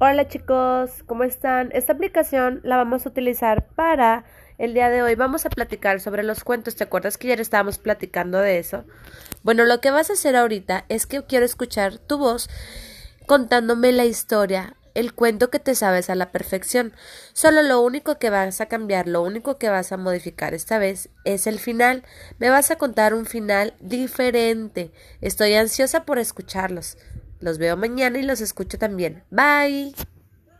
Hola chicos, ¿cómo están? Esta aplicación la vamos a utilizar para el día de hoy. Vamos a platicar sobre los cuentos. ¿Te acuerdas que ayer estábamos platicando de eso? Bueno, lo que vas a hacer ahorita es que quiero escuchar tu voz contándome la historia, el cuento que te sabes a la perfección. Solo lo único que vas a cambiar, lo único que vas a modificar esta vez es el final. Me vas a contar un final diferente. Estoy ansiosa por escucharlos. Los veo mañana y los escucho también. Bye.